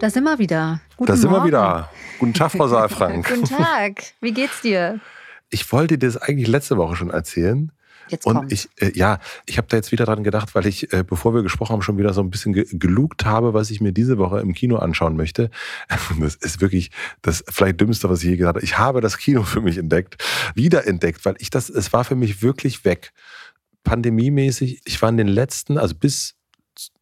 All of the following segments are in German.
da sind wir wieder. Guten da sind Morgen. wir wieder. Guten Tag, Frau Saalfrank. Guten Tag. Wie geht's dir? Ich wollte dir das eigentlich letzte Woche schon erzählen. Jetzt und kommt. ich, äh, ja, ich habe da jetzt wieder dran gedacht, weil ich, äh, bevor wir gesprochen haben, schon wieder so ein bisschen ge gelugt habe, was ich mir diese Woche im Kino anschauen möchte. Das ist wirklich das vielleicht dümmste, was ich je gesagt habe. Ich habe das Kino für mich entdeckt, wiederentdeckt, weil ich das, es war für mich wirklich weg. Pandemiemäßig, ich war in den letzten, also bis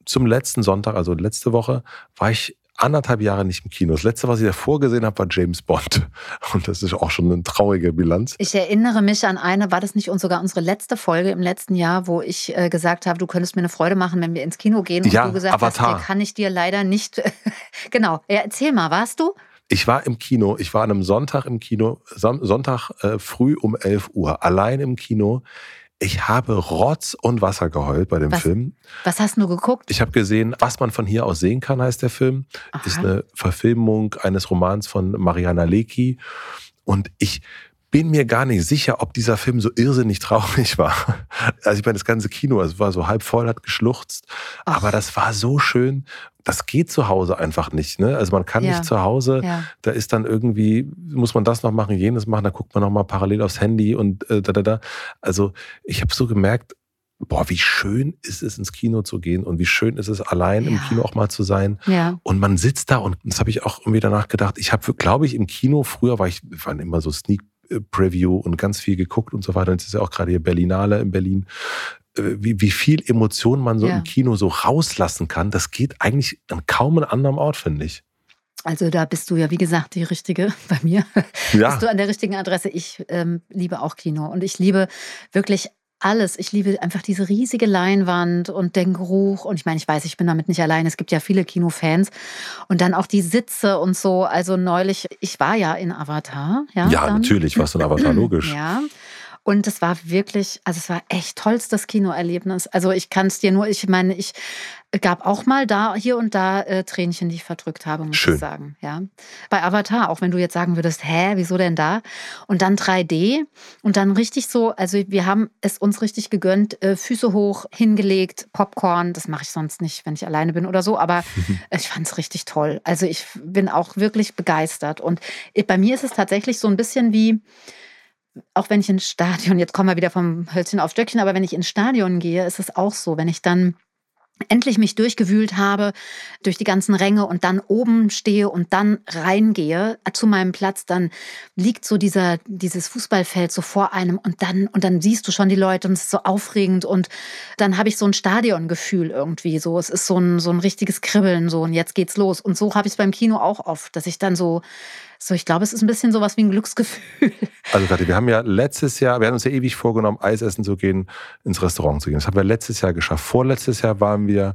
zum letzten Sonntag, also letzte Woche, war ich anderthalb Jahre nicht im Kino. Das letzte, was ich davor gesehen habe, war James Bond. Und das ist auch schon eine traurige Bilanz. Ich erinnere mich an eine, war das nicht sogar unsere letzte Folge im letzten Jahr, wo ich äh, gesagt habe, du könntest mir eine Freude machen, wenn wir ins Kino gehen. Und ja, du gesagt Avatar. hast, kann ich dir leider nicht. genau. Ja, erzähl mal, warst du? Ich war im Kino, ich war an einem Sonntag im Kino, Sonntag äh, früh um 11 Uhr, allein im Kino. Ich habe Rotz und Wasser geheult bei dem was, Film. Was hast du geguckt? Ich habe gesehen, was man von hier aus sehen kann, heißt der Film. Aha. Ist eine Verfilmung eines Romans von Mariana Lecki. Und ich bin mir gar nicht sicher, ob dieser Film so irrsinnig traurig war. Also ich meine, das ganze Kino, es war so halb voll, hat geschluchzt. Ach. Aber das war so schön. Das geht zu Hause einfach nicht. Ne? Also man kann ja. nicht zu Hause, ja. da ist dann irgendwie, muss man das noch machen, jenes machen, da guckt man noch mal parallel aufs Handy und äh, da, da, da. Also ich habe so gemerkt, boah, wie schön ist es, ins Kino zu gehen und wie schön ist es, allein ja. im Kino auch mal zu sein. Ja. Und man sitzt da und das habe ich auch irgendwie danach gedacht. Ich habe, glaube ich, im Kino, früher war ich, waren immer so Sneak Preview und ganz viel geguckt und so weiter. Und es ist ja auch gerade hier Berlinale in Berlin. Äh, wie, wie viel Emotion man so ja. im Kino so rauslassen kann, das geht eigentlich an kaum einem anderen Ort, finde ich. Also da bist du ja, wie gesagt, die Richtige bei mir. Ja. Bist du an der richtigen Adresse. Ich ähm, liebe auch Kino und ich liebe wirklich alles. Ich liebe einfach diese riesige Leinwand und den Geruch. Und ich meine, ich weiß, ich bin damit nicht allein. Es gibt ja viele Kinofans. Und dann auch die Sitze und so. Also neulich, ich war ja in Avatar. Ja, ja natürlich warst du in Avatar, logisch. Ja. Und es war wirklich, also es war echt tollstes Kinoerlebnis. Also ich kann es dir nur, ich meine, ich gab auch mal da hier und da äh, Tränchen, die ich verdrückt habe, muss Schön. ich sagen. Ja. Bei Avatar, auch wenn du jetzt sagen würdest, hä, wieso denn da? Und dann 3D und dann richtig so, also wir haben es uns richtig gegönnt, äh, Füße hoch, hingelegt, Popcorn, das mache ich sonst nicht, wenn ich alleine bin oder so, aber ich fand es richtig toll. Also ich bin auch wirklich begeistert. Und bei mir ist es tatsächlich so ein bisschen wie, auch wenn ich ins Stadion, jetzt kommen wir wieder vom Hölzchen auf Stöckchen, aber wenn ich ins Stadion gehe, ist es auch so, wenn ich dann endlich mich durchgewühlt habe durch die ganzen Ränge und dann oben stehe und dann reingehe zu meinem Platz, dann liegt so dieser, dieses Fußballfeld so vor einem und dann, und dann siehst du schon die Leute und es ist so aufregend und dann habe ich so ein Stadiongefühl irgendwie so. Es ist so ein, so ein richtiges Kribbeln so und jetzt geht's los. Und so habe ich es beim Kino auch oft, dass ich dann so so, ich glaube, es ist ein bisschen sowas wie ein Glücksgefühl. Also, Kathi, wir haben ja letztes Jahr, wir haben uns ja ewig vorgenommen, Eis essen zu gehen, ins Restaurant zu gehen. Das haben wir letztes Jahr geschafft. Vorletztes Jahr waren wir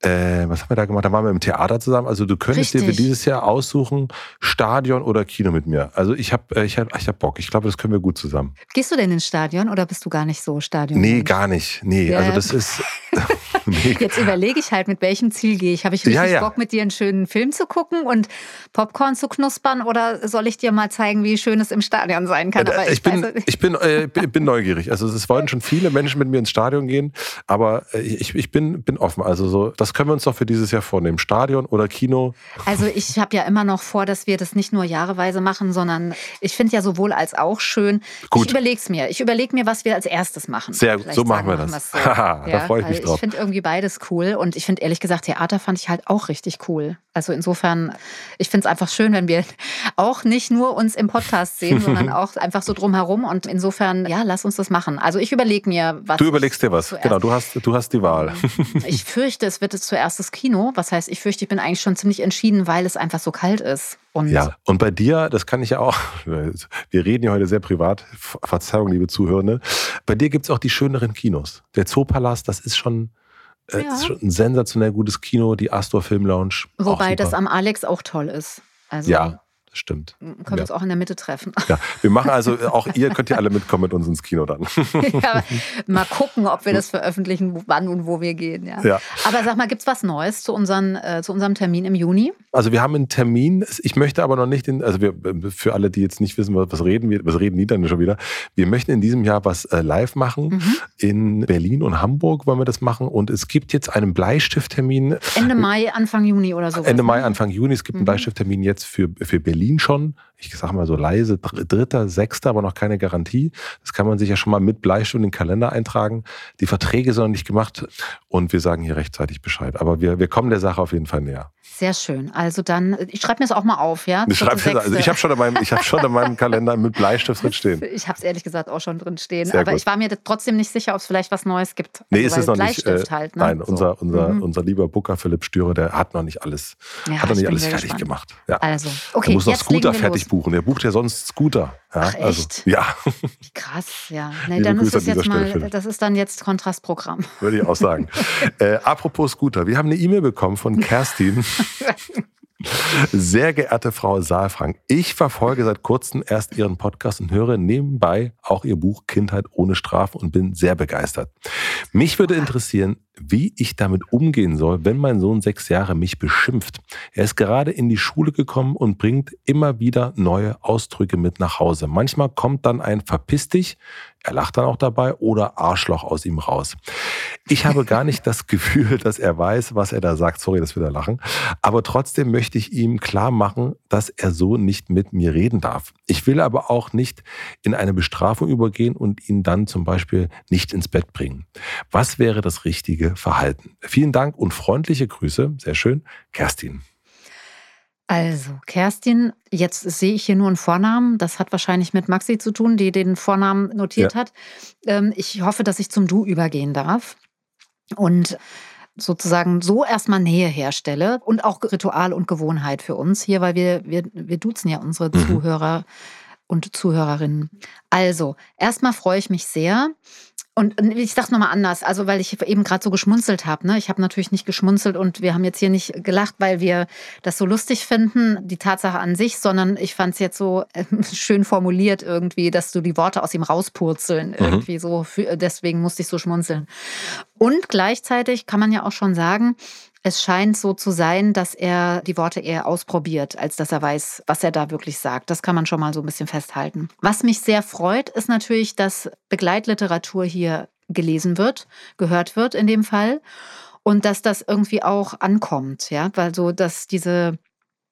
äh, was haben wir da gemacht? Da waren wir im Theater zusammen. Also du könntest Richtig. dir für dieses Jahr aussuchen, Stadion oder Kino mit mir. Also ich habe äh, ich hab, ich hab Bock. Ich glaube, das können wir gut zusammen. Gehst du denn ins Stadion oder bist du gar nicht so Stadion? Nee, gar nicht. Nee, ja. also das ist... Jetzt überlege ich halt, mit welchem Ziel gehe ich. Habe ich richtig ja, ja. Bock, mit dir einen schönen Film zu gucken und Popcorn zu knuspern oder soll ich dir mal zeigen, wie schön es im Stadion sein kann? Aber ich, ich bin, ich bin, äh, bin neugierig. Also es wollen schon viele Menschen mit mir ins Stadion gehen, aber äh, ich, ich bin, bin offen. Also so, das können wir uns doch für dieses Jahr vornehmen? Stadion oder Kino? Also ich habe ja immer noch vor, dass wir das nicht nur jahreweise machen, sondern ich finde ja sowohl als auch schön. Gut. Ich überlege es mir. Ich überlege mir, was wir als erstes machen. Sehr gut, so machen wir das. So. Haha, ja, da freue ich mich drauf. Ich finde irgendwie irgendwie beides cool. Und ich finde ehrlich gesagt, Theater fand ich halt auch richtig cool. Also insofern, ich finde es einfach schön, wenn wir auch nicht nur uns im Podcast sehen, sondern auch einfach so drumherum. Und insofern, ja, lass uns das machen. Also ich überlege mir, was. Du überlegst dir was, genau, du hast, du hast die Wahl. Ich fürchte, es wird jetzt zuerst das Kino. Was heißt, ich fürchte, ich bin eigentlich schon ziemlich entschieden, weil es einfach so kalt ist. Und ja, und bei dir, das kann ich ja auch, wir reden ja heute sehr privat, Verzeihung, liebe Zuhörende, bei dir gibt es auch die schöneren Kinos. Der Zoopalast, das ist schon, äh, ja. ist schon ein sensationell gutes Kino, die Astor Film Lounge. Wobei das am Alex auch toll ist. Also ja, stimmt. Können wir ja. uns auch in der Mitte treffen. Ja, wir machen also, auch ihr könnt ihr alle mitkommen mit uns ins Kino dann. ja, mal gucken, ob wir das veröffentlichen, wann und wo wir gehen. Ja. ja. Aber sag mal, gibt es was Neues zu, unseren, äh, zu unserem Termin im Juni? Also wir haben einen Termin, ich möchte aber noch nicht, in, also wir, für alle, die jetzt nicht wissen, was reden wir, was reden die dann schon wieder, wir möchten in diesem Jahr was äh, live machen. Mhm. In Berlin und Hamburg wollen wir das machen und es gibt jetzt einen Bleistifttermin. Ende Mai, Anfang Juni oder so. Ende Mai, Anfang Juni. Es gibt mhm. einen Bleistifttermin jetzt für, für Berlin schon ich sag mal so leise, dritter, sechster, aber noch keine Garantie. Das kann man sich ja schon mal mit Bleistift in den Kalender eintragen. Die Verträge sind noch nicht gemacht und wir sagen hier rechtzeitig Bescheid. Aber wir, wir kommen der Sache auf jeden Fall näher. Sehr schön. Also dann, ich schreibe mir das auch mal auf, ja? Ich, also ich habe schon, in meinem, hab schon in meinem Kalender mit Bleistift drin stehen. Ich habe es ehrlich gesagt auch schon drin stehen. Sehr aber gut. ich war mir trotzdem nicht sicher, ob es vielleicht was Neues gibt. Nee, also, ist es noch Bleistift nicht. Äh, halt, ne? Nein, so. unser, unser, mhm. unser lieber Booker Philipp Stürer, der hat noch nicht alles, ja, hat noch nicht alles fertig gemacht. Ja. Also, okay. Er muss noch Scooter fertig. Buchen. Er bucht ja sonst Scooter. Ja, Ach, also, echt? Also, ja. Krass, ja. Nee, dann ist das jetzt mal, das ist dann jetzt Kontrastprogramm. Würde ich auch sagen. äh, apropos Scooter, wir haben eine E-Mail bekommen von Kerstin. Sehr geehrte Frau Saalfrank, ich verfolge seit kurzem erst Ihren Podcast und höre nebenbei auch Ihr Buch Kindheit ohne Strafe und bin sehr begeistert. Mich würde interessieren, wie ich damit umgehen soll, wenn mein Sohn sechs Jahre mich beschimpft. Er ist gerade in die Schule gekommen und bringt immer wieder neue Ausdrücke mit nach Hause. Manchmal kommt dann ein Verpiss dich, er lacht dann auch dabei oder Arschloch aus ihm raus. Ich habe gar nicht das Gefühl, dass er weiß, was er da sagt. Sorry, dass wir da lachen. Aber trotzdem möchte ich ihm klar machen, dass er so nicht mit mir reden darf. Ich will aber auch nicht in eine Bestrafung übergehen und ihn dann zum Beispiel nicht ins Bett bringen. Was wäre das richtige Verhalten? Vielen Dank und freundliche Grüße. Sehr schön. Kerstin. Also, Kerstin, jetzt sehe ich hier nur einen Vornamen. Das hat wahrscheinlich mit Maxi zu tun, die den Vornamen notiert ja. hat. Ähm, ich hoffe, dass ich zum Du übergehen darf. Und sozusagen so erstmal Nähe herstelle und auch Ritual und Gewohnheit für uns hier, weil wir, wir, wir duzen ja unsere mhm. Zuhörer und Zuhörerinnen. Also, erstmal freue ich mich sehr, und ich sage nochmal anders, also weil ich eben gerade so geschmunzelt habe. Ne? Ich habe natürlich nicht geschmunzelt und wir haben jetzt hier nicht gelacht, weil wir das so lustig finden, die Tatsache an sich, sondern ich fand es jetzt so äh, schön formuliert irgendwie, dass du die Worte aus ihm rauspurzeln. Mhm. Irgendwie so, deswegen musste ich so schmunzeln. Und gleichzeitig kann man ja auch schon sagen, es scheint so zu sein, dass er die Worte eher ausprobiert, als dass er weiß, was er da wirklich sagt. Das kann man schon mal so ein bisschen festhalten. Was mich sehr freut, ist natürlich, dass Begleitliteratur hier gelesen wird, gehört wird in dem Fall. Und dass das irgendwie auch ankommt, ja, weil so, dass diese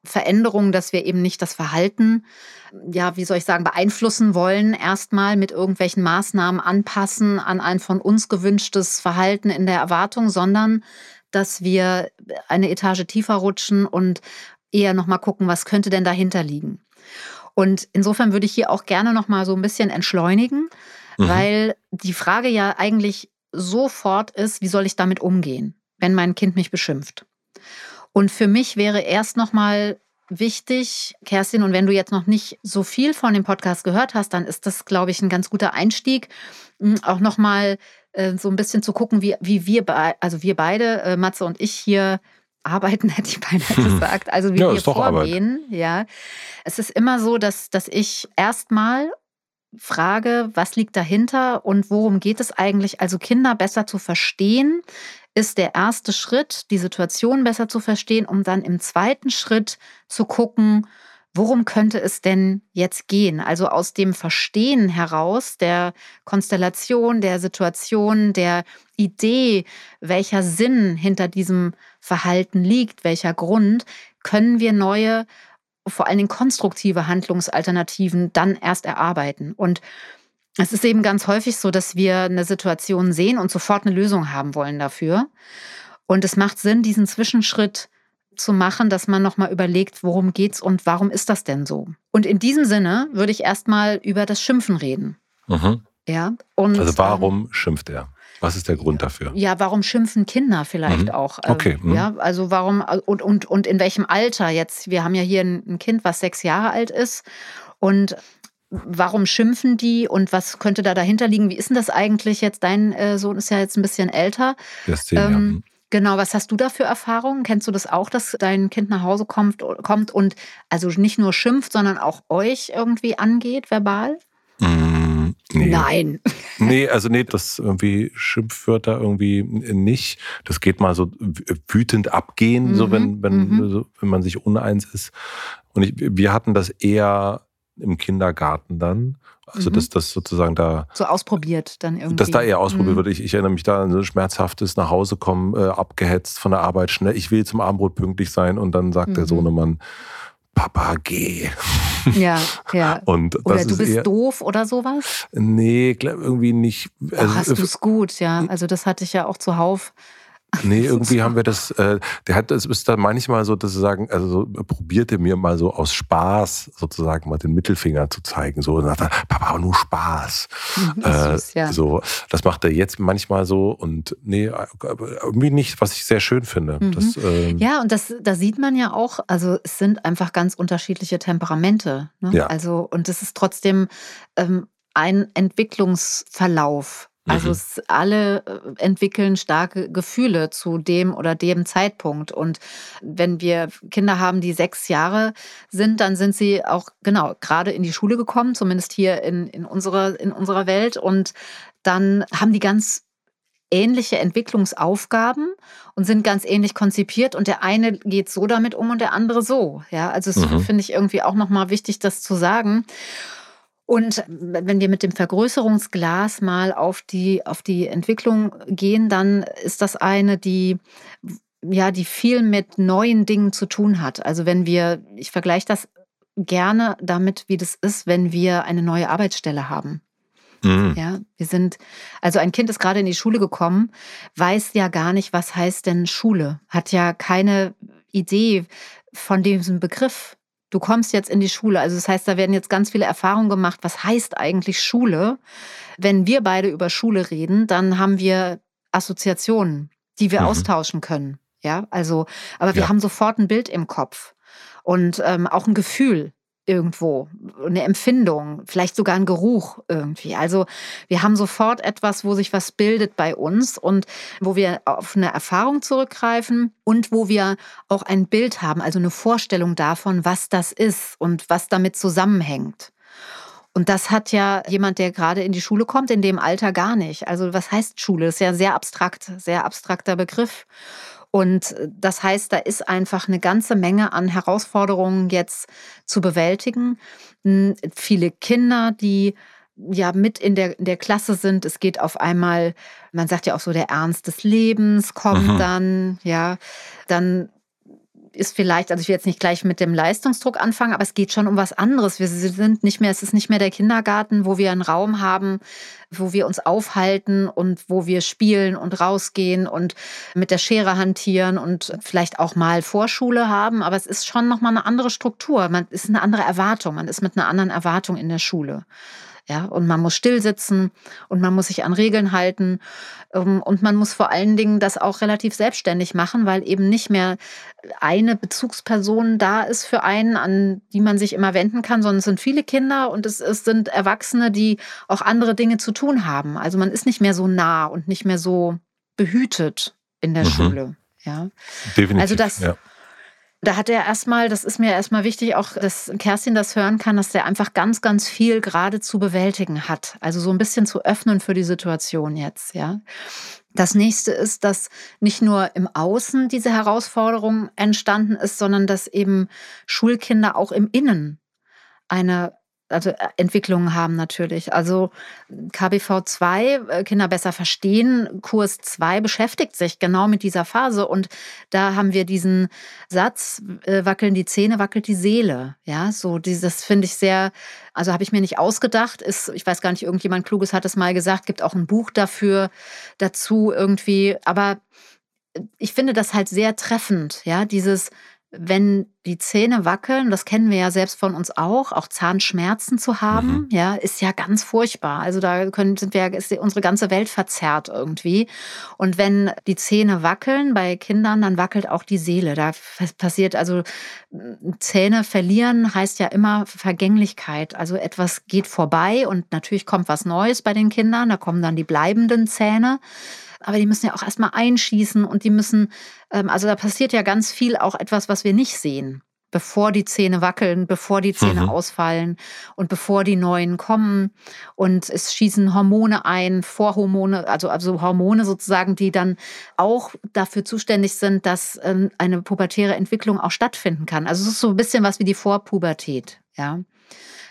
Veränderung, dass wir eben nicht das Verhalten, ja, wie soll ich sagen, beeinflussen wollen, erstmal mit irgendwelchen Maßnahmen anpassen an ein von uns gewünschtes Verhalten in der Erwartung, sondern dass wir eine Etage tiefer rutschen und eher nochmal gucken, was könnte denn dahinter liegen. Und insofern würde ich hier auch gerne nochmal so ein bisschen entschleunigen, mhm. weil die Frage ja eigentlich sofort ist, wie soll ich damit umgehen, wenn mein Kind mich beschimpft? Und für mich wäre erst nochmal wichtig, Kerstin, und wenn du jetzt noch nicht so viel von dem Podcast gehört hast, dann ist das, glaube ich, ein ganz guter Einstieg, hm, auch nochmal äh, so ein bisschen zu gucken, wie, wie wir, also wir beide, äh, Matze und ich hier arbeiten, hätte ich beinahe gesagt. Also wie ja, wir vorgehen. Arbeit. Ja. Es ist immer so, dass, dass ich erstmal frage, was liegt dahinter und worum geht es eigentlich? Also Kinder besser zu verstehen, ist der erste Schritt, die Situation besser zu verstehen, um dann im zweiten Schritt zu gucken, worum könnte es denn jetzt gehen? Also aus dem Verstehen heraus der Konstellation, der Situation, der Idee, welcher Sinn hinter diesem Verhalten liegt, welcher Grund, können wir neue, vor allen Dingen konstruktive Handlungsalternativen dann erst erarbeiten. Und Es ist eben ganz häufig so, dass wir eine Situation sehen und sofort eine Lösung haben wollen dafür. Und es macht Sinn, diesen Zwischenschritt zu machen, dass man nochmal überlegt, worum geht's und warum ist das denn so? Und in diesem Sinne würde ich erstmal über das Schimpfen reden. Mhm. Ja. Und, also warum ähm, schimpft er? Was ist der Grund dafür? Ja, warum schimpfen Kinder vielleicht mhm. auch? Ähm, okay. Mhm. Ja, also warum und, und, und in welchem Alter jetzt? Wir haben ja hier ein Kind, was sechs Jahre alt ist. Und warum schimpfen die und was könnte da dahinter liegen? Wie ist denn das eigentlich jetzt? Dein äh, Sohn ist ja jetzt ein bisschen älter. Ist zehn, ähm, ja. Genau, was hast du da für Erfahrungen? Kennst du das auch, dass dein Kind nach Hause kommt, kommt und also nicht nur schimpft, sondern auch euch irgendwie angeht, verbal? Mm, nee. Nein. Nee, also nee, das irgendwie Schimpfwörter irgendwie nicht. Das geht mal so wütend abgehen, mhm. so wenn, wenn, mhm. so, wenn man sich uneins ist. Und ich, wir hatten das eher im Kindergarten dann. Also, mhm. dass das sozusagen da. So ausprobiert dann irgendwie. Dass da eher ausprobiert mhm. wird. Ich, ich, erinnere mich da an so ein schmerzhaftes nach Hause kommen, äh, abgehetzt von der Arbeit, schnell, ich will zum Abendbrot pünktlich sein und dann sagt mhm. der Sohnemann, Papa, geh. Ja, ja. Und oder du bist eher, doof oder sowas? Nee, irgendwie nicht. Also, Ach, hast du es gut, ja. Also das hatte ich ja auch zuhauf. Nee, irgendwie haben wir das, äh, der hat, es ist dann manchmal so, dass sie sagen, also so, probierte mir mal so aus Spaß sozusagen mal den Mittelfinger zu zeigen, so, und sagt dann, Papa, nur Spaß. äh, süß, ja. So, das macht er jetzt manchmal so und nee, irgendwie nicht, was ich sehr schön finde. Mhm. Das, ähm, ja, und das, da sieht man ja auch, also es sind einfach ganz unterschiedliche Temperamente. Ne? Ja. Also, und es ist trotzdem ähm, ein Entwicklungsverlauf. Also mhm. es, alle äh, entwickeln starke Gefühle zu dem oder dem Zeitpunkt. Und wenn wir Kinder haben, die sechs Jahre sind, dann sind sie auch genau gerade in die Schule gekommen, zumindest hier in, in, unserer, in unserer Welt. Und dann haben die ganz ähnliche Entwicklungsaufgaben und sind ganz ähnlich konzipiert und der eine geht so damit um und der andere so. Ja, also das mhm. finde ich irgendwie auch nochmal wichtig, das zu sagen. Und wenn wir mit dem Vergrößerungsglas mal auf die, auf die Entwicklung gehen, dann ist das eine, die ja, die viel mit neuen Dingen zu tun hat. Also wenn wir, ich vergleiche das gerne damit, wie das ist, wenn wir eine neue Arbeitsstelle haben. Mhm. Ja, wir sind, also ein Kind ist gerade in die Schule gekommen, weiß ja gar nicht, was heißt denn Schule, hat ja keine Idee von diesem Begriff du kommst jetzt in die Schule. Also das heißt, da werden jetzt ganz viele Erfahrungen gemacht. Was heißt eigentlich Schule? Wenn wir beide über Schule reden, dann haben wir Assoziationen, die wir mhm. austauschen können. Ja, also, aber wir ja. haben sofort ein Bild im Kopf und ähm, auch ein Gefühl irgendwo, eine Empfindung, vielleicht sogar ein Geruch irgendwie. Also wir haben sofort etwas, wo sich was bildet bei uns und wo wir auf eine Erfahrung zurückgreifen und wo wir auch ein Bild haben, also eine Vorstellung davon, was das ist und was damit zusammenhängt. Und das hat ja jemand, der gerade in die Schule kommt, in dem Alter gar nicht. Also was heißt Schule? Das ist ja sehr abstrakt, sehr abstrakter Begriff. Und das heißt, da ist einfach eine ganze Menge an Herausforderungen jetzt zu bewältigen. Viele Kinder, die ja mit in der, in der Klasse sind. Es geht auf einmal, man sagt ja auch so, der Ernst des Lebens kommt mhm. dann, ja, dann ist vielleicht, also ich will jetzt nicht gleich mit dem Leistungsdruck anfangen, aber es geht schon um was anderes. Wir sind nicht mehr, es ist nicht mehr der Kindergarten, wo wir einen Raum haben, wo wir uns aufhalten und wo wir spielen und rausgehen und mit der Schere hantieren und vielleicht auch mal Vorschule haben, aber es ist schon nochmal eine andere Struktur. Man ist eine andere Erwartung. Man ist mit einer anderen Erwartung in der Schule. Ja, und man muss still sitzen und man muss sich an Regeln halten ähm, und man muss vor allen Dingen das auch relativ selbstständig machen, weil eben nicht mehr eine Bezugsperson da ist für einen, an die man sich immer wenden kann, sondern es sind viele Kinder und es, es sind Erwachsene, die auch andere Dinge zu tun haben. Also man ist nicht mehr so nah und nicht mehr so behütet in der mhm. Schule. Ja. Definitiv. Also das, ja. Da hat er erstmal, das ist mir erstmal wichtig, auch, dass Kerstin das hören kann, dass er einfach ganz, ganz viel gerade zu bewältigen hat. Also so ein bisschen zu öffnen für die Situation jetzt, ja. Das nächste ist, dass nicht nur im Außen diese Herausforderung entstanden ist, sondern dass eben Schulkinder auch im Innen eine also äh, Entwicklungen haben natürlich. Also KBV 2, äh, Kinder besser verstehen, Kurs 2 beschäftigt sich genau mit dieser Phase und da haben wir diesen Satz, äh, wackeln die Zähne, wackelt die Seele. Ja, so dieses finde ich sehr, also habe ich mir nicht ausgedacht, ist, ich weiß gar nicht, irgendjemand Kluges hat es mal gesagt, gibt auch ein Buch dafür, dazu irgendwie, aber ich finde das halt sehr treffend, ja, dieses wenn die Zähne wackeln, das kennen wir ja selbst von uns auch, auch Zahnschmerzen zu haben, mhm. ja, ist ja ganz furchtbar. Also da können, sind wir, ist unsere ganze Welt verzerrt irgendwie. Und wenn die Zähne wackeln bei Kindern, dann wackelt auch die Seele. Da passiert also Zähne verlieren heißt ja immer Vergänglichkeit. Also etwas geht vorbei und natürlich kommt was Neues bei den Kindern. Da kommen dann die bleibenden Zähne aber die müssen ja auch erstmal einschießen und die müssen, ähm, also da passiert ja ganz viel auch etwas, was wir nicht sehen bevor die Zähne wackeln, bevor die Zähne mhm. ausfallen und bevor die neuen kommen. Und es schießen Hormone ein, Vorhormone, also, also Hormone sozusagen, die dann auch dafür zuständig sind, dass ähm, eine pubertäre Entwicklung auch stattfinden kann. Also es ist so ein bisschen was wie die Vorpubertät, ja.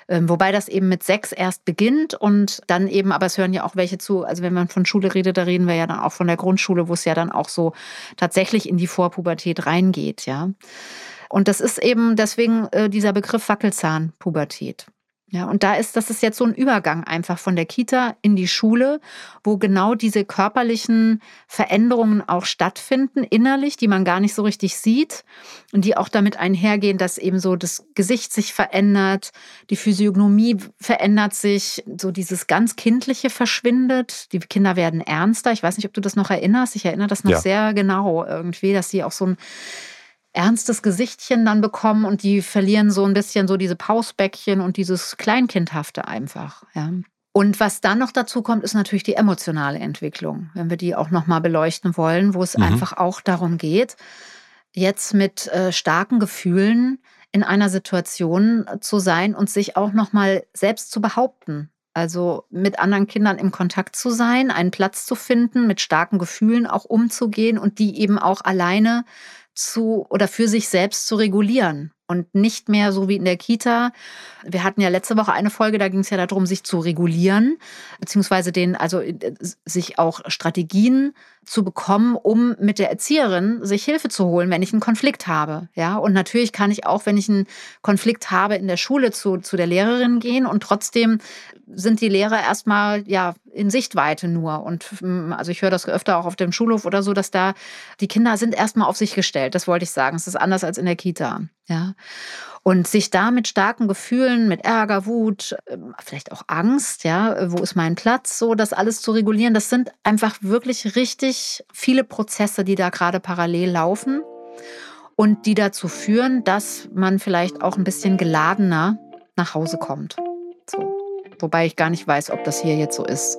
Ähm, wobei das eben mit sechs erst beginnt und dann eben, aber es hören ja auch welche zu, also wenn man von Schule redet, da reden wir ja dann auch von der Grundschule, wo es ja dann auch so tatsächlich in die Vorpubertät reingeht, ja. Und das ist eben deswegen äh, dieser Begriff Wackelzahnpubertät. Ja, und da ist, das ist jetzt so ein Übergang einfach von der Kita in die Schule, wo genau diese körperlichen Veränderungen auch stattfinden, innerlich, die man gar nicht so richtig sieht und die auch damit einhergehen, dass eben so das Gesicht sich verändert, die Physiognomie verändert sich, so dieses ganz Kindliche verschwindet, die Kinder werden ernster. Ich weiß nicht, ob du das noch erinnerst. Ich erinnere das noch ja. sehr genau irgendwie, dass sie auch so ein ernstes Gesichtchen dann bekommen und die verlieren so ein bisschen so diese Pausbäckchen und dieses Kleinkindhafte einfach. Ja. Und was dann noch dazu kommt, ist natürlich die emotionale Entwicklung, wenn wir die auch nochmal beleuchten wollen, wo es mhm. einfach auch darum geht, jetzt mit äh, starken Gefühlen in einer Situation zu sein und sich auch nochmal selbst zu behaupten. Also mit anderen Kindern im Kontakt zu sein, einen Platz zu finden, mit starken Gefühlen auch umzugehen und die eben auch alleine zu oder für sich selbst zu regulieren und nicht mehr so wie in der Kita. Wir hatten ja letzte Woche eine Folge, da ging es ja darum, sich zu regulieren, beziehungsweise den, also äh, sich auch Strategien zu bekommen, um mit der Erzieherin sich Hilfe zu holen, wenn ich einen Konflikt habe. Ja, und natürlich kann ich auch, wenn ich einen Konflikt habe, in der Schule zu, zu der Lehrerin gehen und trotzdem sind die Lehrer erstmal ja in Sichtweite nur. Und hm, also ich höre das öfter auch auf dem Schulhof oder so, dass da die Kinder sind erstmal auf sich gestellt. Das wollte ich sagen. Es ist anders als in der Kita. Ja. Und sich da mit starken Gefühlen, mit Ärger, Wut, ähm, vielleicht auch Angst, ja, wo ist mein Platz, so das alles zu regulieren, das sind einfach wirklich richtig viele Prozesse, die da gerade parallel laufen und die dazu führen, dass man vielleicht auch ein bisschen geladener nach Hause kommt. So. Wobei ich gar nicht weiß, ob das hier jetzt so ist.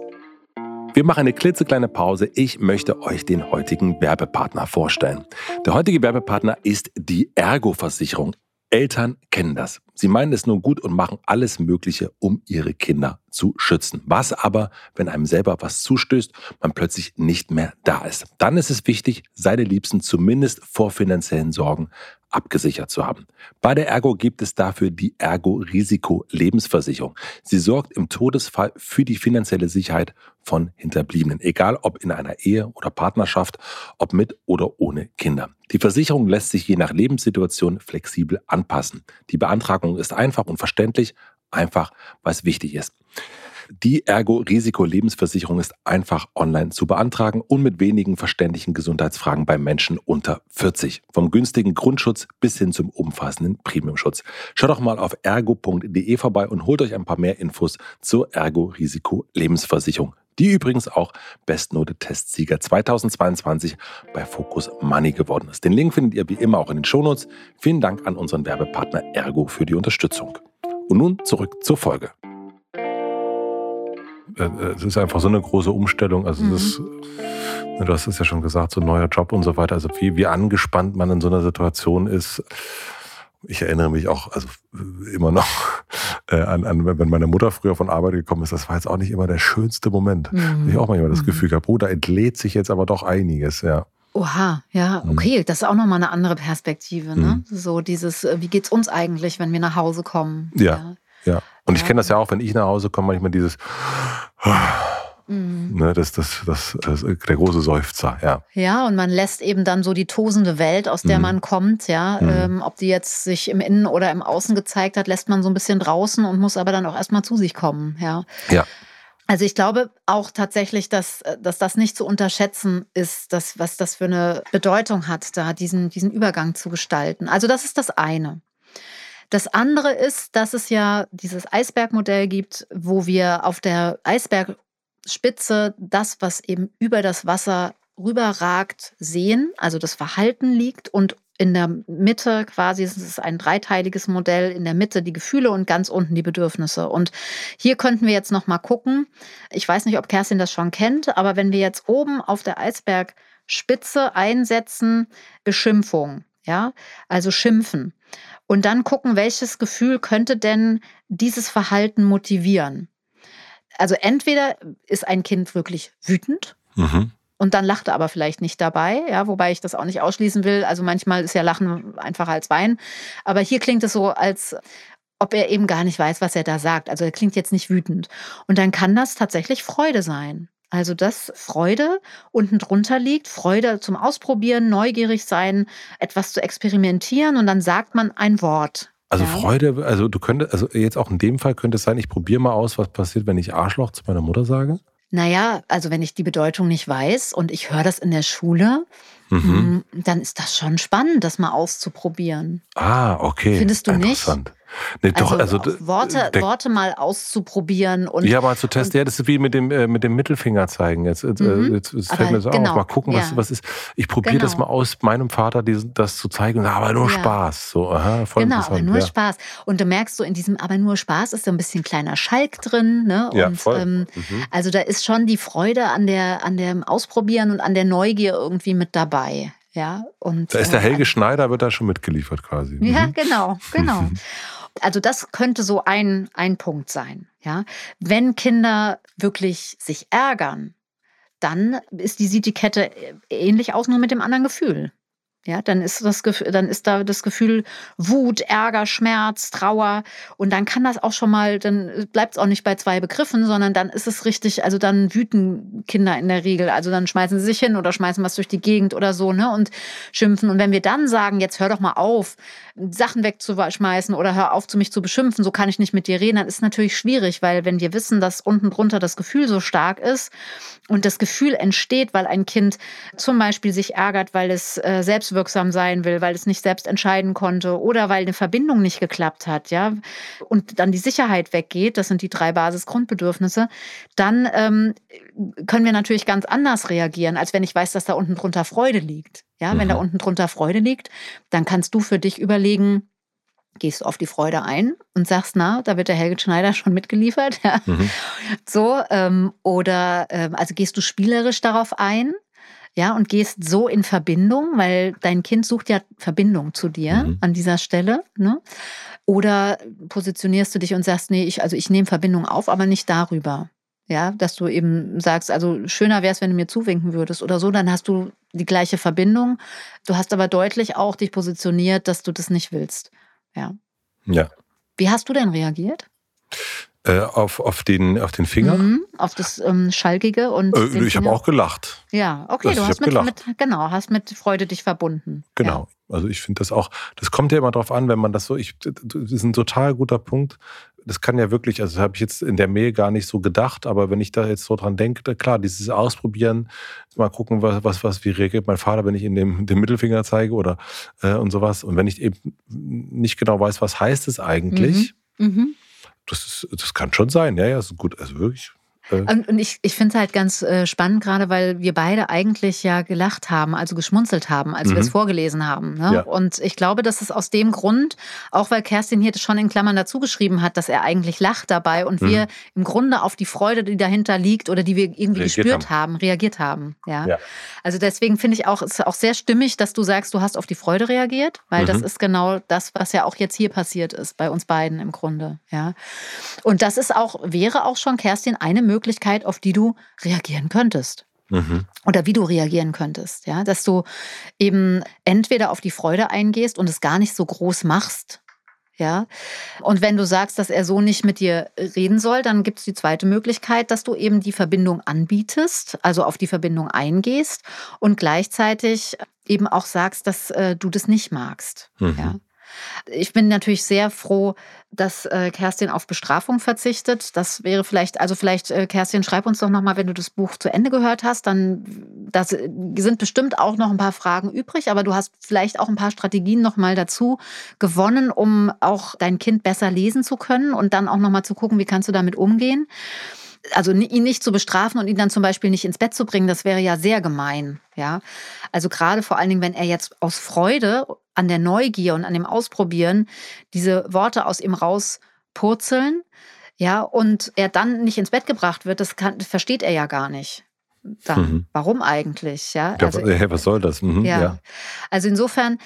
Wir machen eine klitzekleine Pause. Ich möchte euch den heutigen Werbepartner vorstellen. Der heutige Werbepartner ist die Ergo-Versicherung. Eltern kennen das. Sie meinen es nur gut und machen alles Mögliche, um ihre Kinder zu schützen. Was aber, wenn einem selber was zustößt, man plötzlich nicht mehr da ist? Dann ist es wichtig, seine Liebsten zumindest vor finanziellen Sorgen abgesichert zu haben. Bei der Ergo gibt es dafür die Ergo Risiko Lebensversicherung. Sie sorgt im Todesfall für die finanzielle Sicherheit von Hinterbliebenen, egal ob in einer Ehe oder Partnerschaft, ob mit oder ohne Kinder. Die Versicherung lässt sich je nach Lebenssituation flexibel anpassen. Die Beantragung ist einfach und verständlich, einfach weil es wichtig ist. Die Ergo-Risiko-Lebensversicherung ist einfach online zu beantragen und mit wenigen verständlichen Gesundheitsfragen bei Menschen unter 40. Vom günstigen Grundschutz bis hin zum umfassenden Premiumschutz. Schaut doch mal auf ergo.de vorbei und holt euch ein paar mehr Infos zur Ergo-Risiko-Lebensversicherung die übrigens auch Bestnote-Testsieger 2022 bei Focus Money geworden ist. Den Link findet ihr wie immer auch in den Shownotes. Vielen Dank an unseren Werbepartner Ergo für die Unterstützung. Und nun zurück zur Folge. Äh, äh, es ist einfach so eine große Umstellung. Also mhm. es ist, ne, du hast es ja schon gesagt, so ein neuer Job und so weiter. Also wie, wie angespannt man in so einer Situation ist. Ich erinnere mich auch, also immer noch äh, an, an, wenn meine Mutter früher von Arbeit gekommen ist, das war jetzt auch nicht immer der schönste Moment. Mhm. Ich auch manchmal das mhm. Gefühl gehabt, oh, da entlädt sich jetzt aber doch einiges, ja. Oha, ja, mhm. okay, das ist auch nochmal eine andere Perspektive, ne? Mhm. So dieses, wie geht's uns eigentlich, wenn wir nach Hause kommen? Ja. ja. Ja. Und ich kenne das ja auch, wenn ich nach Hause komme, manchmal dieses Mhm. Ne, das, das, das, das der große Seufzer, ja. Ja, und man lässt eben dann so die tosende Welt, aus der mhm. man kommt, ja, mhm. ähm, ob die jetzt sich im Innen oder im Außen gezeigt hat, lässt man so ein bisschen draußen und muss aber dann auch erstmal zu sich kommen, ja. Ja. Also ich glaube auch tatsächlich, dass, dass das nicht zu unterschätzen ist, dass, was das für eine Bedeutung hat, da diesen, diesen Übergang zu gestalten. Also das ist das eine. Das andere ist, dass es ja dieses Eisbergmodell gibt, wo wir auf der Eisbergspitze das, was eben über das Wasser rüberragt, sehen, also das Verhalten liegt und in der Mitte quasi ist es ein dreiteiliges Modell, in der Mitte die Gefühle und ganz unten die Bedürfnisse. Und hier könnten wir jetzt noch mal gucken. Ich weiß nicht, ob Kerstin das schon kennt, aber wenn wir jetzt oben auf der Eisbergspitze einsetzen Beschimpfung, ja, also schimpfen und dann gucken, welches Gefühl könnte denn dieses Verhalten motivieren. Also entweder ist ein Kind wirklich wütend. Mhm. Und dann lacht er aber vielleicht nicht dabei, ja, wobei ich das auch nicht ausschließen will. Also manchmal ist ja Lachen einfacher als Weinen. Aber hier klingt es so, als ob er eben gar nicht weiß, was er da sagt. Also er klingt jetzt nicht wütend. Und dann kann das tatsächlich Freude sein. Also, dass Freude unten drunter liegt, Freude zum Ausprobieren, neugierig sein, etwas zu experimentieren und dann sagt man ein Wort. Also ja. Freude, also du könntest, also jetzt auch in dem Fall könnte es sein, ich probiere mal aus, was passiert, wenn ich Arschloch zu meiner Mutter sage? Naja, also wenn ich die Bedeutung nicht weiß und ich höre das in der Schule, mhm. Dann ist das schon spannend, das mal auszuprobieren. Ah, okay. Findest du nicht? Nee, doch, also, also Worte, der, Worte mal auszuprobieren und ja, mal zu testen. ja, das ist wie mit dem äh, mit dem Mittelfinger zeigen. Jetzt, äh, mhm. jetzt, jetzt fällt mir so genau. auf. Mal gucken, was, ja. was ist. Ich probiere genau. das mal aus, meinem Vater diesen, das zu zeigen. Aber nur ja. Spaß. So, aha, voll genau, aber nur ja. Spaß. Und du merkst so in diesem aber nur Spaß ist so ein bisschen kleiner Schalk drin. Ne? Ja, und, voll. Ähm, mhm. Also da ist schon die Freude an der an dem Ausprobieren und an der Neugier irgendwie mit dabei. Ja, und, da ist der äh, Helge äh, Schneider, wird da schon mitgeliefert quasi. Ja, mhm. genau, genau. Also das könnte so ein, ein Punkt sein. Ja? Wenn Kinder wirklich sich ärgern, dann ist die, sieht die Kette ähnlich aus, nur mit dem anderen Gefühl. Ja, dann ist das Gefühl, dann ist da das Gefühl Wut, Ärger, Schmerz, Trauer. Und dann kann das auch schon mal, dann bleibt es auch nicht bei zwei Begriffen, sondern dann ist es richtig, also dann wüten Kinder in der Regel, also dann schmeißen sie sich hin oder schmeißen was durch die Gegend oder so, ne, und schimpfen. Und wenn wir dann sagen, jetzt hör doch mal auf, Sachen wegzuschmeißen oder hör auf zu mich zu beschimpfen, so kann ich nicht mit dir reden, dann ist natürlich schwierig, weil wenn wir wissen, dass unten drunter das Gefühl so stark ist und das Gefühl entsteht, weil ein Kind zum Beispiel sich ärgert, weil es äh, selbstwirksam sein will, weil es nicht selbst entscheiden konnte oder weil eine Verbindung nicht geklappt hat, ja, und dann die Sicherheit weggeht, das sind die drei Basisgrundbedürfnisse, dann ähm, können wir natürlich ganz anders reagieren, als wenn ich weiß, dass da unten drunter Freude liegt. Ja, mhm. wenn da mhm. unten drunter Freude liegt, dann kannst du für dich überlegen, gehst du auf die Freude ein und sagst, na, da wird der Helge Schneider schon mitgeliefert. Ja. Mhm. So, ähm, oder ähm, also gehst du spielerisch darauf ein, ja, und gehst so in Verbindung, weil dein Kind sucht ja Verbindung zu dir mhm. an dieser Stelle. Ne? Oder positionierst du dich und sagst, nee, ich, also ich nehme Verbindung auf, aber nicht darüber. Ja, dass du eben sagst, also schöner wäre es, wenn du mir zuwinken würdest oder so, dann hast du die gleiche Verbindung. Du hast aber deutlich auch dich positioniert, dass du das nicht willst. Ja. Ja. Wie hast du denn reagiert? Äh, auf, auf, den, auf den Finger? Mhm, auf das ähm, Schalkige und. Äh, ich habe auch gelacht. Ja, okay, das, du hast mit, mit, genau, hast mit Freude dich verbunden. Genau. Ja. Also ich finde das auch, das kommt ja immer drauf an, wenn man das so, ich, das ist ein total guter Punkt. Das kann ja wirklich, also das habe ich jetzt in der Mail gar nicht so gedacht, aber wenn ich da jetzt so dran denke, klar, dieses Ausprobieren, mal gucken, was, was, was wie reagiert mein Vater, wenn ich ihm den, den Mittelfinger zeige oder äh, und sowas. Und wenn ich eben nicht genau weiß, was heißt es eigentlich, mhm. Mhm das, ist, das kann schon sein, ja, ja, ist gut. Also wirklich, äh. Und ich, ich finde es halt ganz äh, spannend, gerade weil wir beide eigentlich ja gelacht haben, also geschmunzelt haben, als mhm. wir es vorgelesen haben. Ne? Ja. Und ich glaube, dass es aus dem Grund, auch weil Kerstin hier schon in Klammern dazu geschrieben hat, dass er eigentlich lacht dabei und mhm. wir im Grunde auf die Freude, die dahinter liegt oder die wir irgendwie reagiert gespürt haben. haben. reagiert haben. Ja. ja. Also deswegen finde ich auch, es ist auch sehr stimmig, dass du sagst, du hast auf die Freude reagiert, weil mhm. das ist genau das, was ja auch jetzt hier passiert ist, bei uns beiden im Grunde. Ja. Und das ist auch, wäre auch schon, Kerstin, eine Möglichkeit, Möglichkeit, auf die du reagieren könntest. Mhm. Oder wie du reagieren könntest, ja, dass du eben entweder auf die Freude eingehst und es gar nicht so groß machst, Ja. Und wenn du sagst, dass er so nicht mit dir reden soll, dann gibt es die zweite Möglichkeit, dass du eben die Verbindung anbietest, also auf die Verbindung eingehst und gleichzeitig eben auch sagst, dass äh, du das nicht magst. Mhm. Ja. Ich bin natürlich sehr froh, dass äh, Kerstin auf Bestrafung verzichtet. Das wäre vielleicht, also vielleicht, äh, Kerstin, schreib uns doch nochmal, wenn du das Buch zu Ende gehört hast, dann das sind bestimmt auch noch ein paar Fragen übrig, aber du hast vielleicht auch ein paar Strategien nochmal dazu gewonnen, um auch dein Kind besser lesen zu können und dann auch nochmal zu gucken, wie kannst du damit umgehen also ihn nicht zu bestrafen und ihn dann zum Beispiel nicht ins Bett zu bringen, das wäre ja sehr gemein. Ja, also gerade vor allen Dingen, wenn er jetzt aus Freude an der Neugier und an dem Ausprobieren diese Worte aus ihm rauspurzeln, ja, und er dann nicht ins Bett gebracht wird, das, kann, das versteht er ja gar nicht. Dann. Mhm. Warum eigentlich? Ja, also, ja, was soll das? Mhm, ja. ja. Also insofern,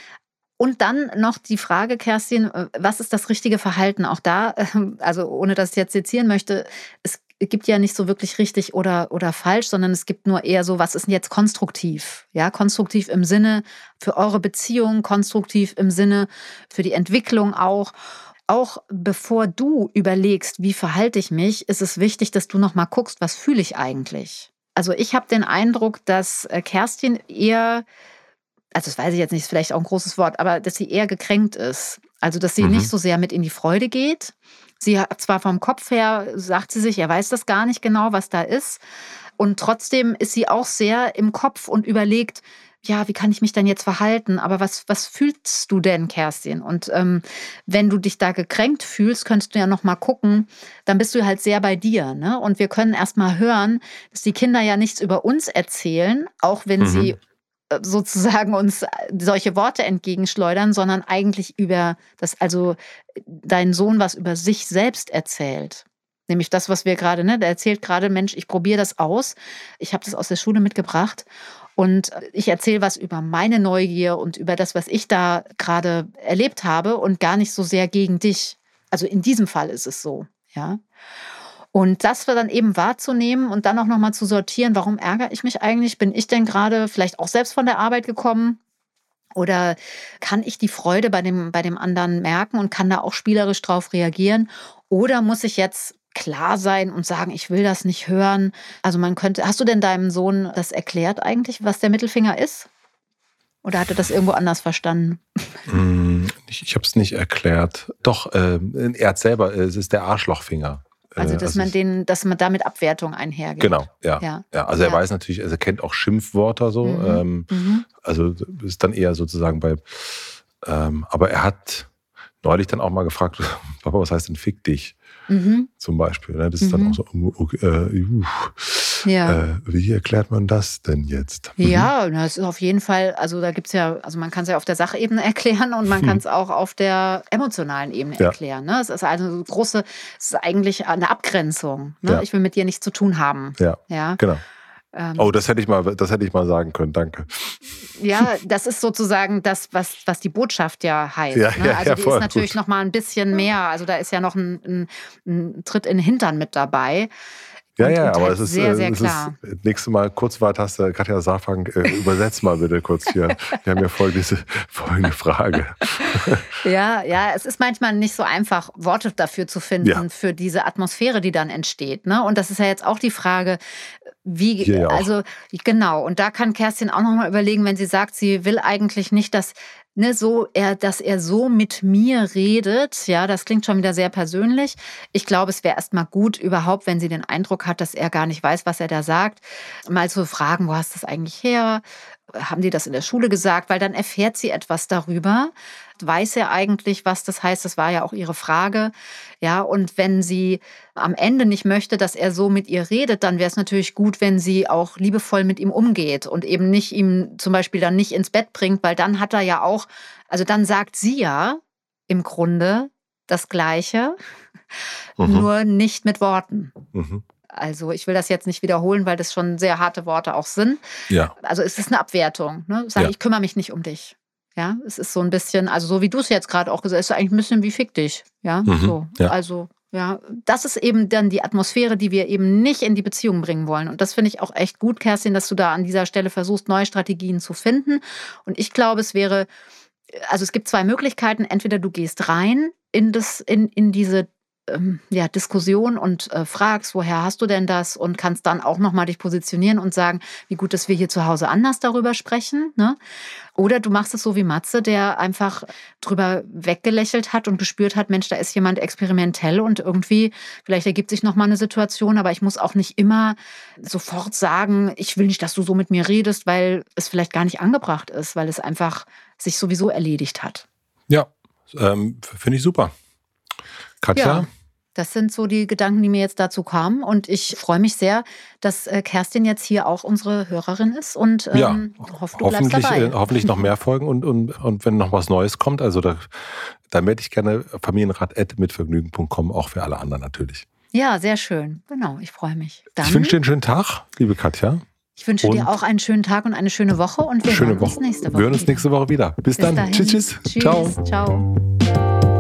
und dann noch die Frage, Kerstin, äh, was ist das richtige Verhalten? Auch da, also ohne dass ich jetzt sezieren möchte, es gibt ja nicht so wirklich richtig oder, oder falsch, sondern es gibt nur eher so, was ist denn jetzt konstruktiv? Ja, konstruktiv im Sinne für eure Beziehung, konstruktiv im Sinne für die Entwicklung auch. Auch bevor du überlegst, wie verhalte ich mich, ist es wichtig, dass du noch mal guckst, was fühle ich eigentlich? Also ich habe den Eindruck, dass äh, Kerstin eher, also das weiß ich jetzt nicht, ist vielleicht auch ein großes Wort, aber dass sie eher gekränkt ist. Also dass sie mhm. nicht so sehr mit in die Freude geht, Sie hat zwar vom Kopf her, sagt sie sich, er weiß das gar nicht genau, was da ist. Und trotzdem ist sie auch sehr im Kopf und überlegt, ja, wie kann ich mich denn jetzt verhalten? Aber was, was fühlst du denn, Kerstin? Und ähm, wenn du dich da gekränkt fühlst, könntest du ja noch mal gucken, dann bist du halt sehr bei dir. Ne? Und wir können erst mal hören, dass die Kinder ja nichts über uns erzählen, auch wenn mhm. sie sozusagen uns solche Worte entgegenschleudern, sondern eigentlich über das, also dein Sohn was über sich selbst erzählt. Nämlich das, was wir gerade, ne, der erzählt gerade, Mensch, ich probiere das aus. Ich habe das aus der Schule mitgebracht und ich erzähle was über meine Neugier und über das, was ich da gerade erlebt habe und gar nicht so sehr gegen dich. Also in diesem Fall ist es so, ja. Und das dann eben wahrzunehmen und dann auch nochmal zu sortieren, warum ärgere ich mich eigentlich? Bin ich denn gerade vielleicht auch selbst von der Arbeit gekommen? Oder kann ich die Freude bei dem, bei dem anderen merken und kann da auch spielerisch drauf reagieren? Oder muss ich jetzt klar sein und sagen, ich will das nicht hören? Also man könnte, hast du denn deinem Sohn das erklärt eigentlich, was der Mittelfinger ist? Oder hat er das irgendwo anders verstanden? Mm, ich ich habe es nicht erklärt. Doch, äh, er hat selber, es ist der Arschlochfinger. Also, dass also man den, dass man damit Abwertung einhergeht. Genau, ja. Ja, ja also er ja. weiß natürlich, also er kennt auch Schimpfwörter so. Mhm. Ähm, mhm. Also ist dann eher sozusagen bei, ähm, aber er hat neulich dann auch mal gefragt, Papa, was heißt denn fick dich? Mhm. Zum Beispiel. Ne? Das ist dann mhm. auch so, okay, äh, ja. Äh, wie erklärt man das denn jetzt? Mhm. Ja, das ist auf jeden Fall, also da gibt es ja, also man kann es ja auf der Sachebene erklären und man hm. kann es auch auf der emotionalen Ebene ja. erklären. Ne? Es ist also eine große, es ist eigentlich eine Abgrenzung. Ne? Ja. Ich will mit dir nichts zu tun haben. Ja, ja? genau. Ähm, oh, das hätte ich mal, das hätte ich mal sagen können, danke. Ja, das ist sozusagen das, was, was die Botschaft ja heißt. Ja, ne? Also ja, die ist natürlich gut. noch mal ein bisschen mehr. Also da ist ja noch ein, ein, ein Tritt in den Hintern mit dabei. Ja, und, ja, und aber halt es ist sehr, äh, sehr klar. Ist, nächste Mal Kurzwahltaste, Katja Safang, äh, übersetzt mal bitte kurz hier. Wir haben ja voll diese folgende Frage. ja, ja, es ist manchmal nicht so einfach, Worte dafür zu finden, ja. für diese Atmosphäre, die dann entsteht. Ne? Und das ist ja jetzt auch die Frage, wie, ja also genau, und da kann Kerstin auch nochmal überlegen, wenn sie sagt, sie will eigentlich nicht, dass ne, so er, dass er so mit mir redet, ja, das klingt schon wieder sehr persönlich. Ich glaube, es wäre erstmal gut, überhaupt, wenn sie den Eindruck hat, dass er gar nicht weiß, was er da sagt, mal zu fragen, wo hast du das eigentlich her? Haben die das in der Schule gesagt? Weil dann erfährt sie etwas darüber. Weiß er eigentlich, was das heißt? Das war ja auch ihre Frage. Ja, und wenn sie am Ende nicht möchte, dass er so mit ihr redet, dann wäre es natürlich gut, wenn sie auch liebevoll mit ihm umgeht und eben nicht ihm zum Beispiel dann nicht ins Bett bringt, weil dann hat er ja auch, also dann sagt sie ja im Grunde das Gleiche, mhm. nur nicht mit Worten. Mhm. Also ich will das jetzt nicht wiederholen, weil das schon sehr harte Worte auch sind. Ja. Also es ist eine Abwertung. Ne? Sag, ja. ich kümmere mich nicht um dich. Ja, es ist so ein bisschen, also so wie du es jetzt gerade auch gesagt hast, ist eigentlich ein bisschen wie fick dich. Ja, mhm, so. Ja. Also, ja, das ist eben dann die Atmosphäre, die wir eben nicht in die Beziehung bringen wollen. Und das finde ich auch echt gut, Kerstin, dass du da an dieser Stelle versuchst, neue Strategien zu finden. Und ich glaube, es wäre also es gibt zwei Möglichkeiten. Entweder du gehst rein in, das, in, in diese ähm, ja, Diskussion und äh, fragst, woher hast du denn das und kannst dann auch nochmal dich positionieren und sagen, wie gut, dass wir hier zu Hause anders darüber sprechen. Ne? Oder du machst es so wie Matze, der einfach drüber weggelächelt hat und gespürt hat, Mensch, da ist jemand experimentell und irgendwie, vielleicht ergibt sich nochmal eine Situation, aber ich muss auch nicht immer sofort sagen, ich will nicht, dass du so mit mir redest, weil es vielleicht gar nicht angebracht ist, weil es einfach sich sowieso erledigt hat. Ja, ähm, finde ich super. Katja? Ja. Das sind so die Gedanken, die mir jetzt dazu kamen. Und ich freue mich sehr, dass äh, Kerstin jetzt hier auch unsere Hörerin ist und ähm, ja, hoffe, du hoffentlich, bleibst dabei. Äh, hoffentlich noch mehr Folgen und, und, und wenn noch was Neues kommt, also da, da melde ich gerne familienrat.mitvergnügen.com, auch für alle anderen natürlich. Ja, sehr schön. Genau, ich freue mich. Dann, ich wünsche dir einen schönen Tag, liebe Katja. Ich wünsche und dir auch einen schönen Tag und eine schöne Woche und wir hören uns nächste Woche. Wir hören uns nächste Woche wieder. Bis, Bis dann. Dahin. Tschüss, tschüss. Tschüss. Ciao. Ciao.